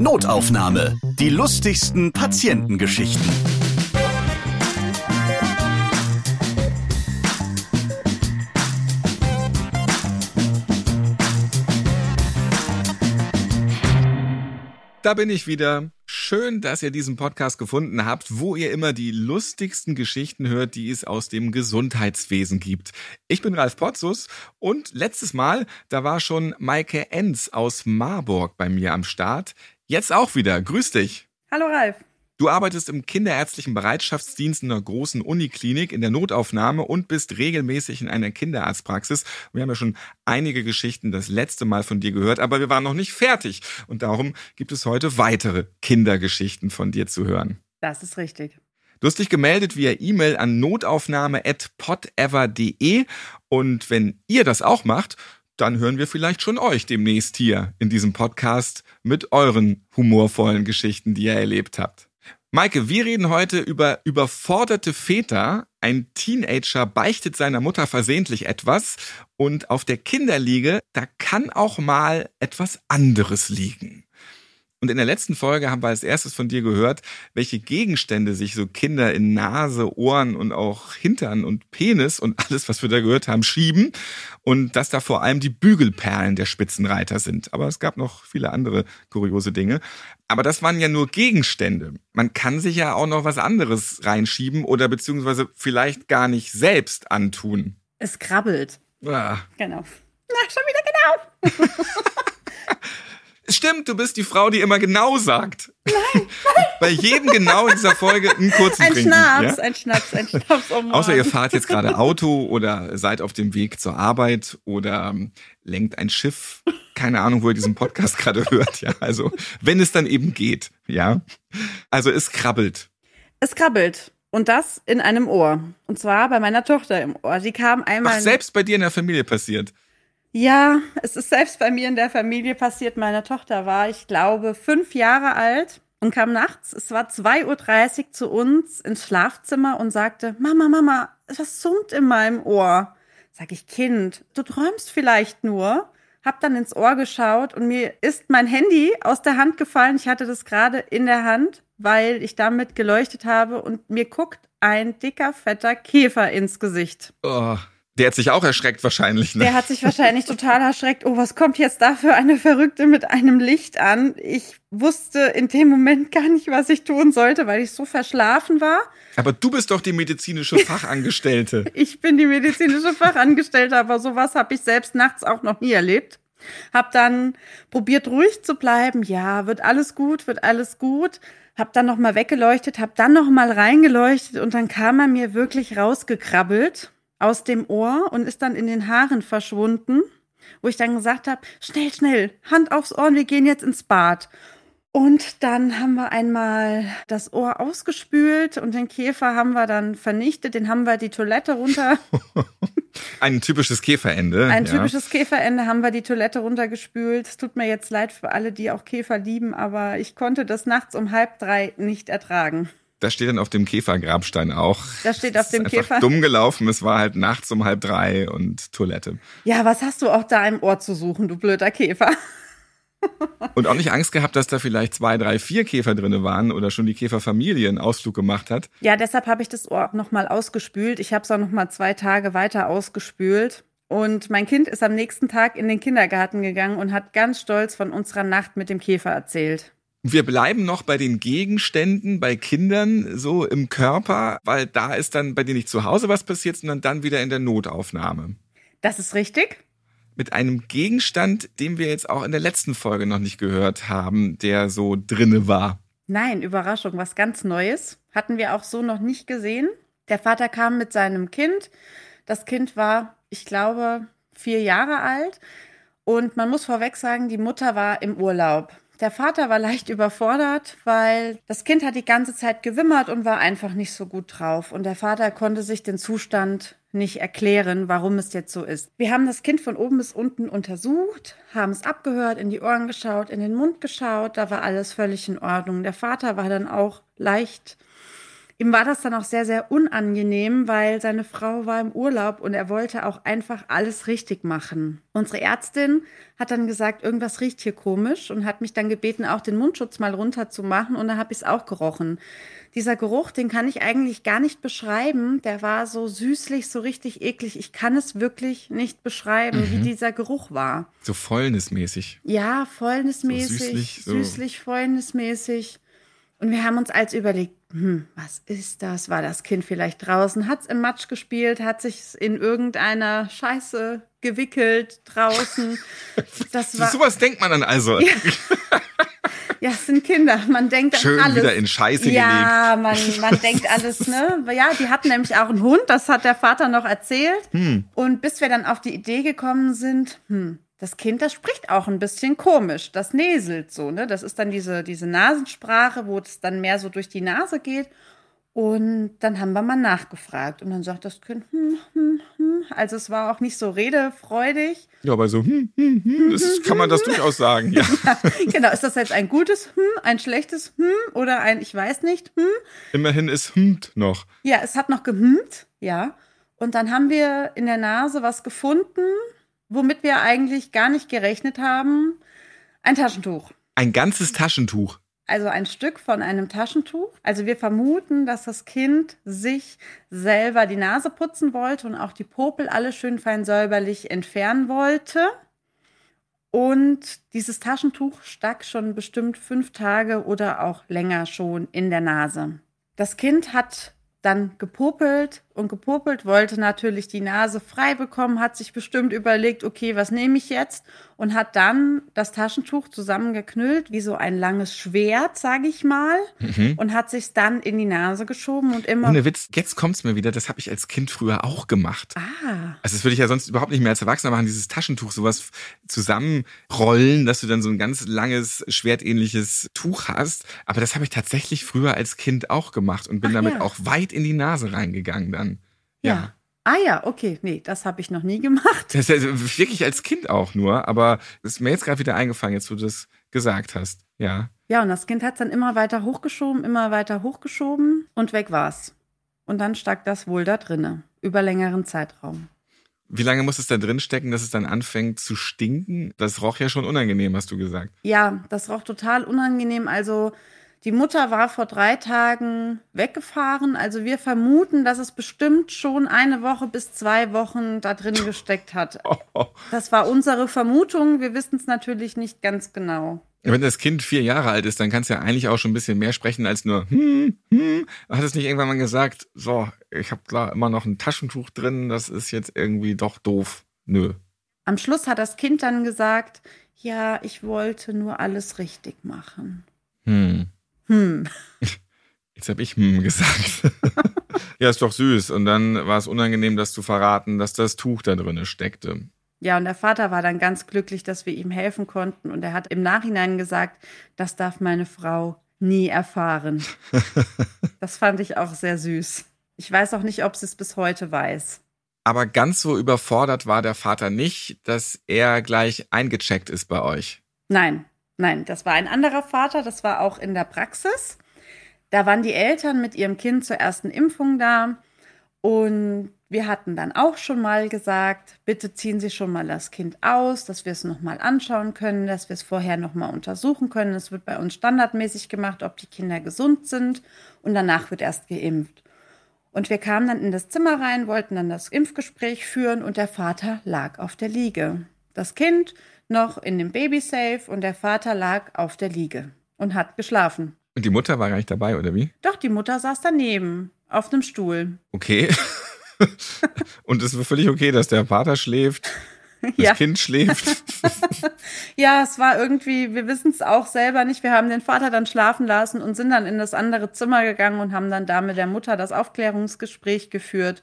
Notaufnahme. Die lustigsten Patientengeschichten. Da bin ich wieder. Schön, dass ihr diesen Podcast gefunden habt, wo ihr immer die lustigsten Geschichten hört, die es aus dem Gesundheitswesen gibt. Ich bin Ralf Potzus und letztes Mal, da war schon Maike Enz aus Marburg bei mir am Start. Jetzt auch wieder. Grüß dich. Hallo Ralf. Du arbeitest im kinderärztlichen Bereitschaftsdienst in einer großen Uniklinik in der Notaufnahme und bist regelmäßig in einer Kinderarztpraxis. Wir haben ja schon einige Geschichten das letzte Mal von dir gehört, aber wir waren noch nicht fertig. Und darum gibt es heute weitere Kindergeschichten von dir zu hören. Das ist richtig. Du hast dich gemeldet via E-Mail an notaufnahme.podever.de und wenn ihr das auch macht, dann hören wir vielleicht schon euch demnächst hier in diesem Podcast mit euren humorvollen Geschichten, die ihr erlebt habt. Maike, wir reden heute über überforderte Väter. Ein Teenager beichtet seiner Mutter versehentlich etwas und auf der Kinderliege, da kann auch mal etwas anderes liegen. Und in der letzten Folge haben wir als erstes von dir gehört, welche Gegenstände sich so Kinder in Nase, Ohren und auch Hintern und Penis und alles, was wir da gehört haben, schieben. Und dass da vor allem die Bügelperlen der Spitzenreiter sind. Aber es gab noch viele andere kuriose Dinge. Aber das waren ja nur Gegenstände. Man kann sich ja auch noch was anderes reinschieben oder beziehungsweise vielleicht gar nicht selbst antun. Es krabbelt. Ah. Genau. Na, schon wieder genau. Stimmt, du bist die Frau, die immer genau sagt. Nein. Bei jedem genau in dieser Folge einen kurzen Ein Trinken. Schnaps, ja? ein Schnaps, ein Schnaps. Oh Mann. Außer ihr fahrt jetzt gerade Auto oder seid auf dem Weg zur Arbeit oder ähm, lenkt ein Schiff. Keine Ahnung, wo ihr diesen Podcast gerade hört. Ja, also wenn es dann eben geht. Ja, also es krabbelt. Es krabbelt. Und das in einem Ohr. Und zwar bei meiner Tochter im Ohr. Sie kam einmal. Ach, selbst bei dir in der Familie passiert. Ja, es ist selbst bei mir in der Familie passiert. Meine Tochter war, ich glaube, fünf Jahre alt und kam nachts, es war 2.30 Uhr zu uns ins Schlafzimmer und sagte, Mama, Mama, was summt in meinem Ohr? Sag ich, Kind, du träumst vielleicht nur. Hab dann ins Ohr geschaut und mir ist mein Handy aus der Hand gefallen. Ich hatte das gerade in der Hand, weil ich damit geleuchtet habe und mir guckt ein dicker, fetter Käfer ins Gesicht. Oh, der hat sich auch erschreckt wahrscheinlich. Ne? Der hat sich wahrscheinlich total erschreckt. Oh, was kommt jetzt da für eine Verrückte mit einem Licht an? Ich wusste in dem Moment gar nicht, was ich tun sollte, weil ich so verschlafen war. Aber du bist doch die medizinische Fachangestellte. Ich bin die medizinische Fachangestellte, aber sowas habe ich selbst nachts auch noch nie erlebt. Hab dann probiert ruhig zu bleiben. Ja, wird alles gut, wird alles gut. Hab dann noch mal weggeleuchtet, hab dann noch mal reingeleuchtet und dann kam er mir wirklich rausgekrabbelt aus dem Ohr und ist dann in den Haaren verschwunden, wo ich dann gesagt habe, schnell, schnell, Hand aufs Ohr und wir gehen jetzt ins Bad. Und dann haben wir einmal das Ohr ausgespült und den Käfer haben wir dann vernichtet, den haben wir die Toilette runter. Ein typisches Käferende. Ein ja. typisches Käferende haben wir die Toilette runtergespült. Es tut mir jetzt leid für alle, die auch Käfer lieben, aber ich konnte das nachts um halb drei nicht ertragen. Das steht dann auf dem Käfergrabstein auch. Das steht auf dem ist Käfer. dumm gelaufen. Es war halt nachts um halb drei und Toilette. Ja, was hast du auch da im Ohr zu suchen, du blöder Käfer? Und auch nicht Angst gehabt, dass da vielleicht zwei, drei, vier Käfer drinne waren oder schon die Käferfamilie einen Ausflug gemacht hat. Ja, deshalb habe ich das Ohr auch nochmal ausgespült. Ich habe es auch nochmal zwei Tage weiter ausgespült. Und mein Kind ist am nächsten Tag in den Kindergarten gegangen und hat ganz stolz von unserer Nacht mit dem Käfer erzählt. Wir bleiben noch bei den Gegenständen, bei Kindern so im Körper, weil da ist dann bei dir nicht zu Hause was passiert, sondern dann wieder in der Notaufnahme. Das ist richtig. Mit einem Gegenstand, den wir jetzt auch in der letzten Folge noch nicht gehört haben, der so drinne war. Nein, Überraschung, was ganz Neues. Hatten wir auch so noch nicht gesehen. Der Vater kam mit seinem Kind. Das Kind war, ich glaube, vier Jahre alt. Und man muss vorweg sagen, die Mutter war im Urlaub. Der Vater war leicht überfordert, weil das Kind hat die ganze Zeit gewimmert und war einfach nicht so gut drauf. Und der Vater konnte sich den Zustand nicht erklären, warum es jetzt so ist. Wir haben das Kind von oben bis unten untersucht, haben es abgehört, in die Ohren geschaut, in den Mund geschaut, da war alles völlig in Ordnung. Der Vater war dann auch leicht ihm war das dann auch sehr, sehr unangenehm, weil seine Frau war im Urlaub und er wollte auch einfach alles richtig machen. Unsere Ärztin hat dann gesagt, irgendwas riecht hier komisch und hat mich dann gebeten, auch den Mundschutz mal runterzumachen und da habe ich es auch gerochen. Dieser Geruch, den kann ich eigentlich gar nicht beschreiben. Der war so süßlich, so richtig eklig. Ich kann es wirklich nicht beschreiben, mhm. wie dieser Geruch war. So fäulnismäßig. Ja, fäulnismäßig. So süßlich, so. süßlich, fäulnismäßig. Und wir haben uns als überlegt, hm, was ist das? War das Kind vielleicht draußen? Hat es im Matsch gespielt? Hat sich in irgendeiner Scheiße gewickelt draußen? Das war, Sowas denkt man dann also. Ja. Ja, es sind Kinder. Man denkt Schön an alles. wieder in Scheiße ja, gelegt. Ja, man, man denkt alles, ne? Ja, die hatten nämlich auch einen Hund, das hat der Vater noch erzählt. Hm. Und bis wir dann auf die Idee gekommen sind, hm, das Kind, das spricht auch ein bisschen komisch. Das näselt so, ne? Das ist dann diese, diese Nasensprache, wo es dann mehr so durch die Nase geht. Und dann haben wir mal nachgefragt. Und dann sagt das Kind, hm, hm, hm. Also es war auch nicht so redefreudig. Ja, aber so, hm, hm, hm, das kann man das durchaus sagen, ja. ja. Genau, ist das jetzt ein gutes Hm, ein schlechtes Hm oder ein, ich weiß nicht, Hm? Immerhin ist Hmt noch. Ja, es hat noch gehmt, ja. Und dann haben wir in der Nase was gefunden, womit wir eigentlich gar nicht gerechnet haben. Ein Taschentuch. Ein ganzes Taschentuch. Also ein Stück von einem Taschentuch. Also wir vermuten, dass das Kind sich selber die Nase putzen wollte und auch die Popel alle schön fein säuberlich entfernen wollte. Und dieses Taschentuch stak schon bestimmt fünf Tage oder auch länger schon in der Nase. Das Kind hat dann gepopelt und gepopelt, wollte natürlich die Nase frei bekommen, hat sich bestimmt überlegt, okay, was nehme ich jetzt? Und hat dann das Taschentuch zusammengeknüllt, wie so ein langes Schwert, sage ich mal, mhm. und hat sich dann in die Nase geschoben und immer. Ohne Witz, jetzt kommt's mir wieder, das habe ich als Kind früher auch gemacht. Ah. Also das würde ich ja sonst überhaupt nicht mehr als Erwachsener machen, dieses Taschentuch, sowas zusammenrollen, dass du dann so ein ganz langes, schwertähnliches Tuch hast. Aber das habe ich tatsächlich früher als Kind auch gemacht und bin Ach, damit ja. auch weit in die Nase reingegangen dann. Ja. ja. Ah ja, okay. Nee, das habe ich noch nie gemacht. Das ist ja wirklich als Kind auch nur, aber es ist mir jetzt gerade wieder eingefallen, jetzt wo du das gesagt hast. Ja. Ja, und das Kind hat es dann immer weiter hochgeschoben, immer weiter hochgeschoben und weg war's. Und dann stak das wohl da drinne, über längeren Zeitraum. Wie lange muss es da drin stecken, dass es dann anfängt zu stinken? Das roch ja schon unangenehm, hast du gesagt. Ja, das roch total unangenehm. Also die Mutter war vor drei Tagen weggefahren. Also wir vermuten, dass es bestimmt schon eine Woche bis zwei Wochen da drin gesteckt hat. Das war unsere Vermutung. Wir wissen es natürlich nicht ganz genau. Wenn das Kind vier Jahre alt ist, dann kannst du ja eigentlich auch schon ein bisschen mehr sprechen als nur hm, hm. Hat es nicht irgendwann mal gesagt, so, ich habe da immer noch ein Taschentuch drin, das ist jetzt irgendwie doch doof. Nö. Am Schluss hat das Kind dann gesagt, ja, ich wollte nur alles richtig machen. Hm. Hm. Jetzt habe ich hm gesagt. ja, ist doch süß. Und dann war es unangenehm, das zu verraten, dass das Tuch da drinne steckte. Ja, und der Vater war dann ganz glücklich, dass wir ihm helfen konnten. Und er hat im Nachhinein gesagt, das darf meine Frau nie erfahren. das fand ich auch sehr süß. Ich weiß auch nicht, ob sie es bis heute weiß. Aber ganz so überfordert war der Vater nicht, dass er gleich eingecheckt ist bei euch. Nein, Nein, das war ein anderer Vater, das war auch in der Praxis. Da waren die Eltern mit ihrem Kind zur ersten Impfung da und wir hatten dann auch schon mal gesagt, bitte ziehen Sie schon mal das Kind aus, dass wir es nochmal anschauen können, dass wir es vorher nochmal untersuchen können. Es wird bei uns standardmäßig gemacht, ob die Kinder gesund sind und danach wird erst geimpft. Und wir kamen dann in das Zimmer rein, wollten dann das Impfgespräch führen und der Vater lag auf der Liege. Das Kind noch in dem Babysafe und der Vater lag auf der Liege und hat geschlafen. Und die Mutter war gar nicht dabei, oder wie? Doch, die Mutter saß daneben, auf einem Stuhl. Okay. und es war völlig okay, dass der Vater schläft, das ja. Kind schläft. ja, es war irgendwie, wir wissen es auch selber nicht. Wir haben den Vater dann schlafen lassen und sind dann in das andere Zimmer gegangen und haben dann da mit der Mutter das Aufklärungsgespräch geführt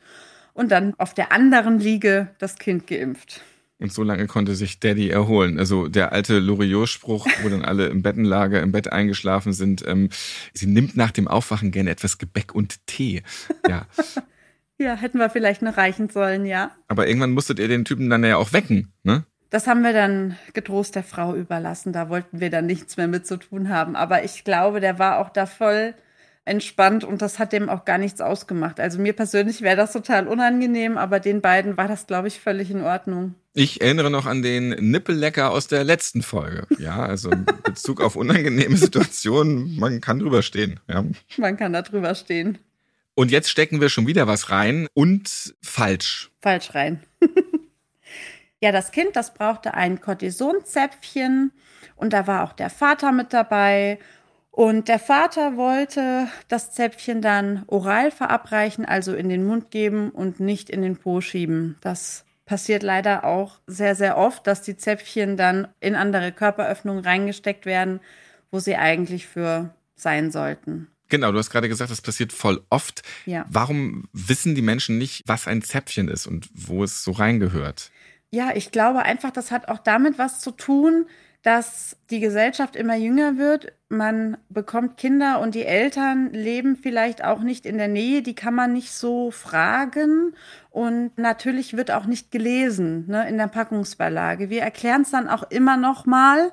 und dann auf der anderen Liege das Kind geimpft. Und so lange konnte sich Daddy erholen. Also der alte Loriot-Spruch, wo dann alle im Bettenlager, im Bett eingeschlafen sind. Ähm, sie nimmt nach dem Aufwachen gerne etwas Gebäck und Tee. Ja. ja, hätten wir vielleicht noch reichen sollen, ja. Aber irgendwann musstet ihr den Typen dann ja auch wecken, ne? Das haben wir dann getrost der Frau überlassen. Da wollten wir dann nichts mehr mit zu tun haben. Aber ich glaube, der war auch da voll entspannt und das hat dem auch gar nichts ausgemacht. Also mir persönlich wäre das total unangenehm, aber den beiden war das, glaube ich, völlig in Ordnung. Ich erinnere noch an den Nippellecker aus der letzten Folge. Ja, also in Bezug auf unangenehme Situationen, man kann drüber stehen. Ja. Man kann da drüber stehen. Und jetzt stecken wir schon wieder was rein und falsch. Falsch rein. ja, das Kind, das brauchte ein Cortisonzäpfchen und da war auch der Vater mit dabei und der Vater wollte das Zäpfchen dann oral verabreichen, also in den Mund geben und nicht in den Po schieben. Das passiert leider auch sehr, sehr oft, dass die Zäpfchen dann in andere Körperöffnungen reingesteckt werden, wo sie eigentlich für sein sollten. Genau, du hast gerade gesagt, das passiert voll oft. Ja. Warum wissen die Menschen nicht, was ein Zäpfchen ist und wo es so reingehört? Ja, ich glaube einfach, das hat auch damit was zu tun, dass die Gesellschaft immer jünger wird. Man bekommt Kinder und die Eltern leben vielleicht auch nicht in der Nähe. Die kann man nicht so fragen. Und natürlich wird auch nicht gelesen ne, in der Packungsbeilage. Wir erklären es dann auch immer noch mal.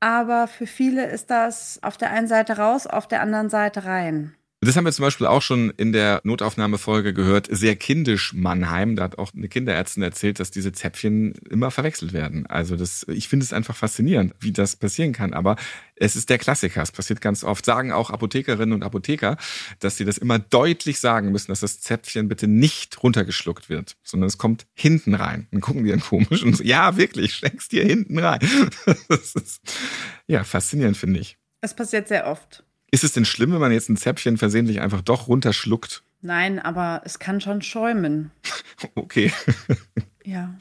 Aber für viele ist das auf der einen Seite raus, auf der anderen Seite rein. Das haben wir zum Beispiel auch schon in der Notaufnahmefolge gehört. Sehr kindisch Mannheim. Da hat auch eine Kinderärztin erzählt, dass diese Zäpfchen immer verwechselt werden. Also das, ich finde es einfach faszinierend, wie das passieren kann. Aber es ist der Klassiker. Es passiert ganz oft. Sagen auch Apothekerinnen und Apotheker, dass sie das immer deutlich sagen müssen, dass das Zäpfchen bitte nicht runtergeschluckt wird, sondern es kommt hinten rein. Dann gucken die dann komisch und so, ja, wirklich, steckst dir hinten rein. Das ist, ja, faszinierend, finde ich. Es passiert sehr oft. Ist es denn schlimm, wenn man jetzt ein Zäpfchen versehentlich einfach doch runterschluckt? Nein, aber es kann schon schäumen. Okay. Ja.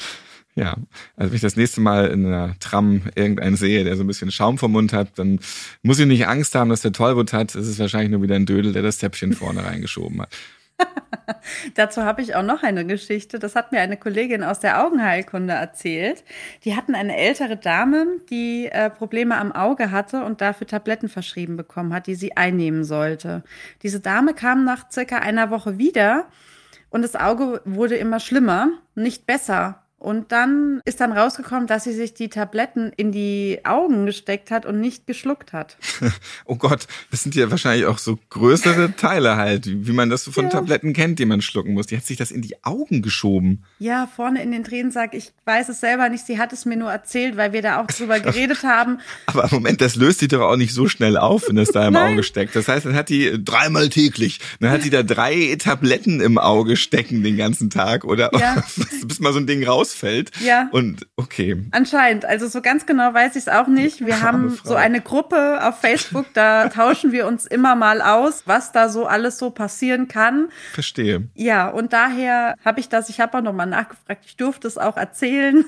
Ja, also wenn ich das nächste Mal in einer Tram irgendeinen sehe, der so ein bisschen Schaum vom Mund hat, dann muss ich nicht Angst haben, dass der Tollwut hat. Es ist wahrscheinlich nur wieder ein Dödel, der das Zäpfchen vorne reingeschoben hat. Dazu habe ich auch noch eine Geschichte. Das hat mir eine Kollegin aus der Augenheilkunde erzählt. Die hatten eine ältere Dame, die äh, Probleme am Auge hatte und dafür Tabletten verschrieben bekommen hat, die sie einnehmen sollte. Diese Dame kam nach circa einer Woche wieder und das Auge wurde immer schlimmer, nicht besser. Und dann ist dann rausgekommen, dass sie sich die Tabletten in die Augen gesteckt hat und nicht geschluckt hat. oh Gott, das sind ja wahrscheinlich auch so größere Teile halt, wie man das von ja. Tabletten kennt, die man schlucken muss. Die hat sich das in die Augen geschoben. Ja, vorne in den Tränensack. Ich weiß es selber nicht. Sie hat es mir nur erzählt, weil wir da auch drüber geredet haben. Aber Moment, das löst sich doch auch nicht so schnell auf, wenn es da im Auge steckt. Das heißt, dann hat die dreimal täglich, dann hat sie da drei Tabletten im Auge stecken den ganzen Tag oder ja. bis mal so ein Ding raus ausfällt. Ja. Und okay. Anscheinend. Also so ganz genau weiß ich es auch nicht. Wir haben so eine Gruppe auf Facebook, da tauschen wir uns immer mal aus, was da so alles so passieren kann. Verstehe. Ja, und daher habe ich das, ich habe auch nochmal nachgefragt, ich durfte es auch erzählen.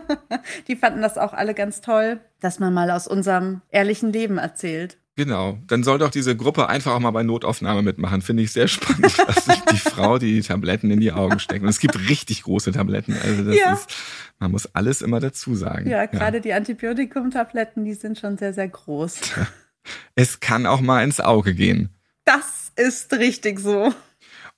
Die fanden das auch alle ganz toll, dass man mal aus unserem ehrlichen Leben erzählt. Genau. Dann soll doch diese Gruppe einfach auch mal bei Notaufnahme mitmachen. Finde ich sehr spannend, dass sich die Frau die Tabletten in die Augen steckt. Und es gibt richtig große Tabletten. Also das ja. ist, man muss alles immer dazu sagen. Ja, gerade ja. die Antibiotikum-Tabletten, die sind schon sehr, sehr groß. Es kann auch mal ins Auge gehen. Das ist richtig so.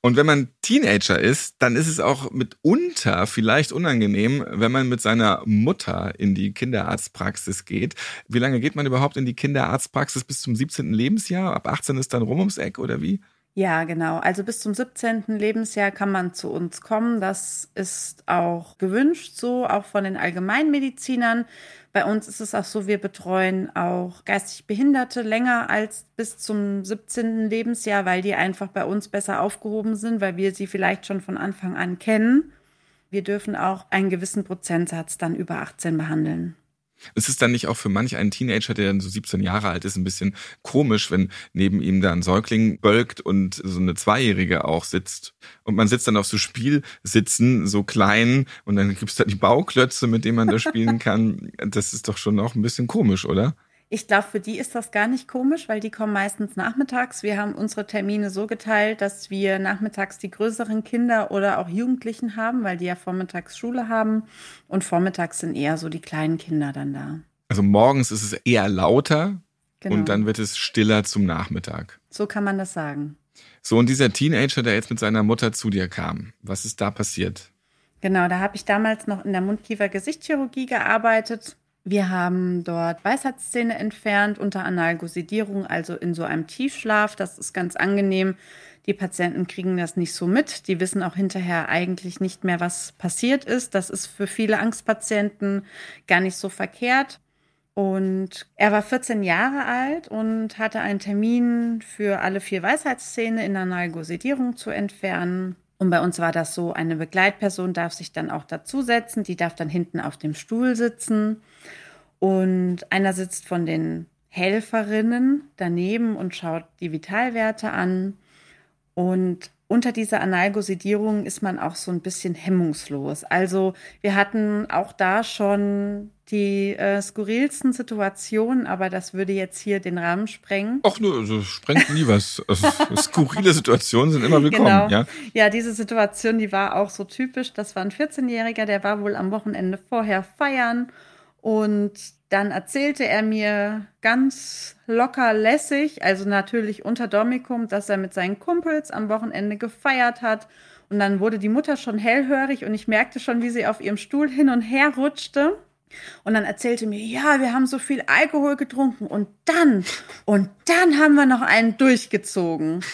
Und wenn man Teenager ist, dann ist es auch mitunter vielleicht unangenehm, wenn man mit seiner Mutter in die Kinderarztpraxis geht. Wie lange geht man überhaupt in die Kinderarztpraxis? Bis zum 17. Lebensjahr? Ab 18 ist dann rum ums Eck oder wie? Ja, genau. Also bis zum 17. Lebensjahr kann man zu uns kommen. Das ist auch gewünscht, so auch von den Allgemeinmedizinern. Bei uns ist es auch so, wir betreuen auch geistig Behinderte länger als bis zum 17. Lebensjahr, weil die einfach bei uns besser aufgehoben sind, weil wir sie vielleicht schon von Anfang an kennen. Wir dürfen auch einen gewissen Prozentsatz dann über 18 behandeln. Ist es dann nicht auch für manch einen Teenager, der dann so 17 Jahre alt ist, ein bisschen komisch, wenn neben ihm da ein Säugling bölkt und so eine Zweijährige auch sitzt? Und man sitzt dann auf so Spielsitzen, so klein, und dann gibt's da die Bauklötze, mit denen man da spielen kann. Das ist doch schon auch ein bisschen komisch, oder? Ich glaube, für die ist das gar nicht komisch, weil die kommen meistens nachmittags. Wir haben unsere Termine so geteilt, dass wir nachmittags die größeren Kinder oder auch Jugendlichen haben, weil die ja vormittags Schule haben. Und vormittags sind eher so die kleinen Kinder dann da. Also morgens ist es eher lauter genau. und dann wird es stiller zum Nachmittag. So kann man das sagen. So, und dieser Teenager, der jetzt mit seiner Mutter zu dir kam, was ist da passiert? Genau, da habe ich damals noch in der Mundkiefer-Gesichtschirurgie gearbeitet Wir haben dort Weisheitszähne entfernt unter Analgosidierung, also in so einem Tiefschlaf. Das ist ganz angenehm. Die Patienten kriegen das nicht so mit. Die wissen auch hinterher eigentlich nicht mehr, was passiert ist. Das ist für viele Angstpatienten gar nicht so verkehrt. Und er war 14 Jahre alt und hatte einen Termin für alle vier Weisheitszähne in der Nalgosedierung zu entfernen. Und bei uns war das so, eine Begleitperson darf sich dann auch dazusetzen, die darf dann hinten auf dem Stuhl sitzen. Und einer sitzt von den Helferinnen daneben und schaut die Vitalwerte an. Und unter dieser Analgosidierung ist man auch so ein bisschen hemmungslos. Also wir hatten auch da schon die äh, skurrilsten Situationen, aber das würde jetzt hier den Rahmen sprengen. Ach nur, also sprengt nie was. Also, skurrile Situationen sind immer willkommen, genau. ja. Ja, diese Situation, die war auch so typisch. Das war ein 14-Jähriger, der war wohl am Wochenende vorher feiern und dann erzählte er mir ganz locker lässig, also natürlich unter Domikum, dass er mit seinen Kumpels am Wochenende gefeiert hat. Und dann wurde die Mutter schon hellhörig und ich merkte schon, wie sie auf ihrem Stuhl hin und her rutschte. Und dann erzählte mir, ja, wir haben so viel Alkohol getrunken und dann, und dann haben wir noch einen durchgezogen.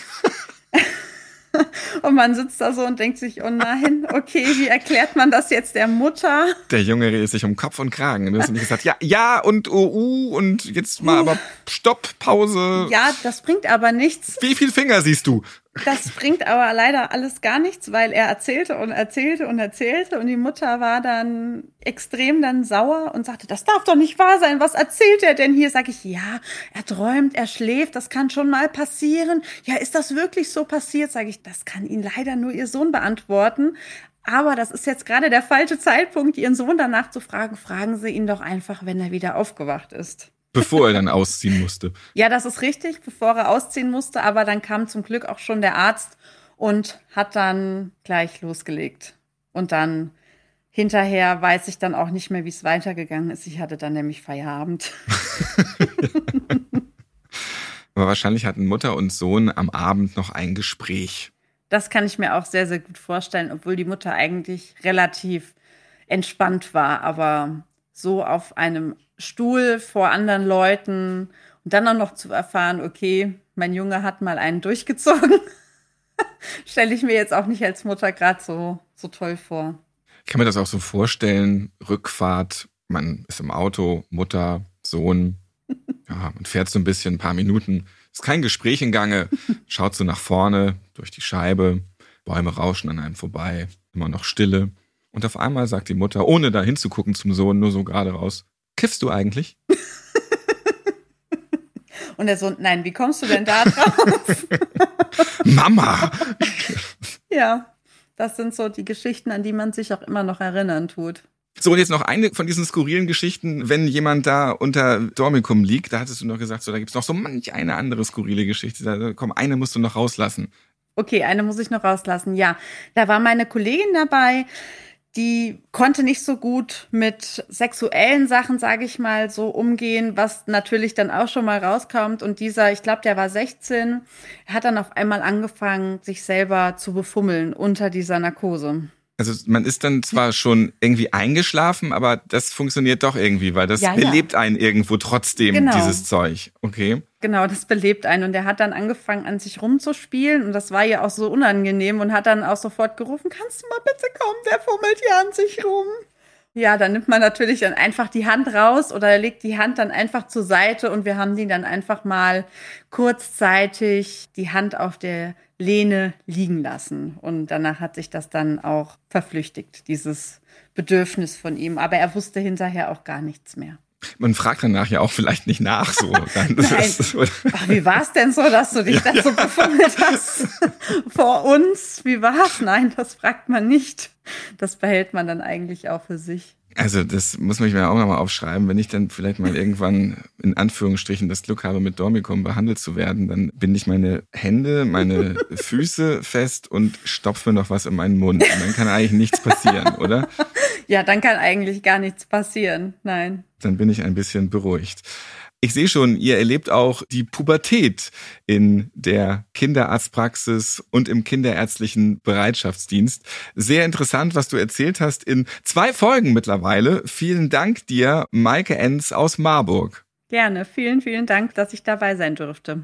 Und man sitzt da so und denkt sich, oh nein, okay, wie erklärt man das jetzt der Mutter? Der Junge redet sich um Kopf und Kragen. Hast nicht gesagt, ja, ja und oh, uh, und jetzt mal aber Stopp, Pause. Ja, das bringt aber nichts. Wie viel Finger siehst du? Das bringt aber leider alles gar nichts, weil er erzählte und erzählte und erzählte und die Mutter war dann extrem dann sauer und sagte, das darf doch nicht wahr sein. Was erzählt er denn hier? Sag ich, ja, er träumt, er schläft, das kann schon mal passieren. Ja, ist das wirklich so passiert? Sag ich, das kann Ihnen leider nur Ihr Sohn beantworten. Aber das ist jetzt gerade der falsche Zeitpunkt, Ihren Sohn danach zu fragen. Fragen Sie ihn doch einfach, wenn er wieder aufgewacht ist. Bevor er dann ausziehen musste. ja, das ist richtig, bevor er ausziehen musste. Aber dann kam zum Glück auch schon der Arzt und hat dann gleich losgelegt. Und dann hinterher weiß ich dann auch nicht mehr, wie es weitergegangen ist. Ich hatte dann nämlich Feierabend. Aber wahrscheinlich hatten Mutter und Sohn am Abend noch ein Gespräch. Das kann ich mir auch sehr, sehr gut vorstellen, obwohl die Mutter eigentlich relativ entspannt war. Aber so auf einem Stuhl vor anderen Leuten und dann auch noch zu erfahren, okay, mein Junge hat mal einen durchgezogen, stelle ich mir jetzt auch nicht als Mutter gerade so, so toll vor. Ich kann mir das auch so vorstellen, Rückfahrt, man ist im Auto, Mutter, Sohn, ja, man fährt so ein bisschen, ein paar Minuten, ist kein Gespräch in Gange, schaut so nach vorne, durch die Scheibe, Bäume rauschen an einem vorbei, immer noch Stille. Und auf einmal sagt die Mutter, ohne da hinzugucken zum Sohn, nur so gerade raus, kiffst du eigentlich? Und der Sohn, nein, wie kommst du denn da drauf? Mama! ja, das sind so die Geschichten, an die man sich auch immer noch erinnern tut. So, und jetzt noch eine von diesen skurrilen Geschichten, wenn jemand da unter Dormicum liegt, da hattest du noch gesagt, so, da gibt's noch so manch eine andere skurrile Geschichte. Da, komm, eine musst du noch rauslassen. Okay, eine muss ich noch rauslassen. Ja, da war meine Kollegin dabei, die konnte nicht so gut mit sexuellen Sachen, sage ich mal, so umgehen, was natürlich dann auch schon mal rauskommt. Und dieser, ich glaube, der war 16, hat dann auf einmal angefangen, sich selber zu befummeln unter dieser Narkose. Also man ist dann zwar schon irgendwie eingeschlafen, aber das funktioniert doch irgendwie, weil das ja, belebt ja. einen irgendwo trotzdem, genau. dieses Zeug. Okay. Genau, das belebt einen. Und er hat dann angefangen, an sich rumzuspielen. Und das war ja auch so unangenehm und hat dann auch sofort gerufen, kannst du mal bitte kommen, der fummelt hier an sich rum. Ja, dann nimmt man natürlich dann einfach die Hand raus oder legt die Hand dann einfach zur Seite und wir haben die dann einfach mal kurzzeitig die Hand auf der Lehne liegen lassen. Und danach hat sich das dann auch verflüchtigt, dieses Bedürfnis von ihm. Aber er wusste hinterher auch gar nichts mehr. Man fragt danach ja auch vielleicht nicht nach so. Nein. Ach, wie war es denn so, dass du dich ja, da so ja. befummelt hast vor uns? Wie war es? Nein, das fragt man nicht. Das behält man dann eigentlich auch für sich. Also das muss man mir auch nochmal aufschreiben. Wenn ich dann vielleicht mal irgendwann in Anführungsstrichen das Glück habe, mit Dormicum behandelt zu werden, dann binde ich meine Hände, meine Füße fest und stopfe noch was in meinen Mund. Und dann kann eigentlich nichts passieren, oder? Ja, dann kann eigentlich gar nichts passieren. Nein. Dann bin ich ein bisschen beruhigt. Ich sehe schon, ihr erlebt auch die Pubertät in der Kinderarztpraxis und im kinderärztlichen Bereitschaftsdienst. Sehr interessant, was du erzählt hast in zwei Folgen mittlerweile. Vielen Dank dir, Maike Enz aus Marburg. Gerne. Vielen, vielen Dank, dass ich dabei sein durfte.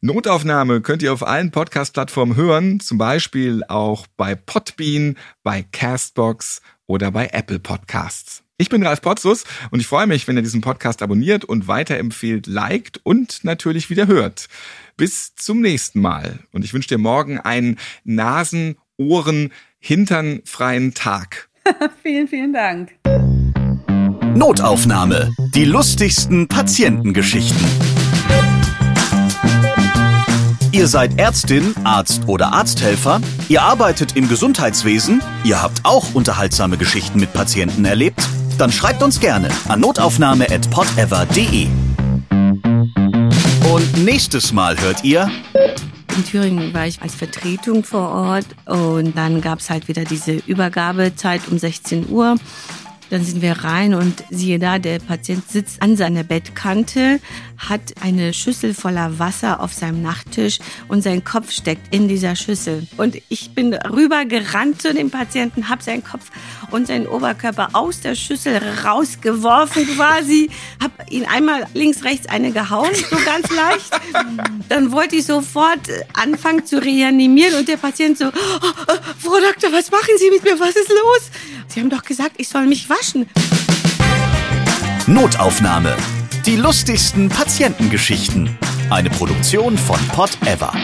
Notaufnahme könnt ihr auf allen Podcast-Plattformen hören, zum Beispiel auch bei Podbean, bei Castbox oder bei Apple Podcasts. Ich bin Ralf Potzus und ich freue mich, wenn ihr diesen Podcast abonniert und weiterempfehlt, liked und natürlich wieder hört. Bis zum nächsten Mal. Und ich wünsche dir morgen einen Nasen, Ohren, hinternfreien Tag. vielen, vielen Dank. Notaufnahme. Die lustigsten Patientengeschichten. Ihr seid Ärztin, Arzt oder Arzthelfer, ihr arbeitet im Gesundheitswesen, ihr habt auch unterhaltsame Geschichten mit Patienten erlebt, dann schreibt uns gerne an notaufnahme.podever.de. Und nächstes Mal hört ihr. In Thüringen war ich als Vertretung vor Ort und dann gab es halt wieder diese Übergabezeit um 16 Uhr. Dann sind wir rein und siehe da, der Patient sitzt an seiner Bettkante, hat eine Schüssel voller Wasser auf seinem Nachttisch und sein Kopf steckt in dieser Schüssel. Und ich bin rüber gerannt zu dem Patienten, habe seinen Kopf und seinen Oberkörper aus der Schüssel rausgeworfen quasi, habe ihn einmal links, rechts eine gehauen, so ganz leicht. Dann wollte ich sofort anfangen zu reanimieren und der Patient so, oh, Frau Doktor, was machen Sie mit mir, was ist los? Sie haben doch gesagt, ich soll mich waschen. Notaufnahme. Die lustigsten Patientengeschichten. Eine Produktion von Pot Ever.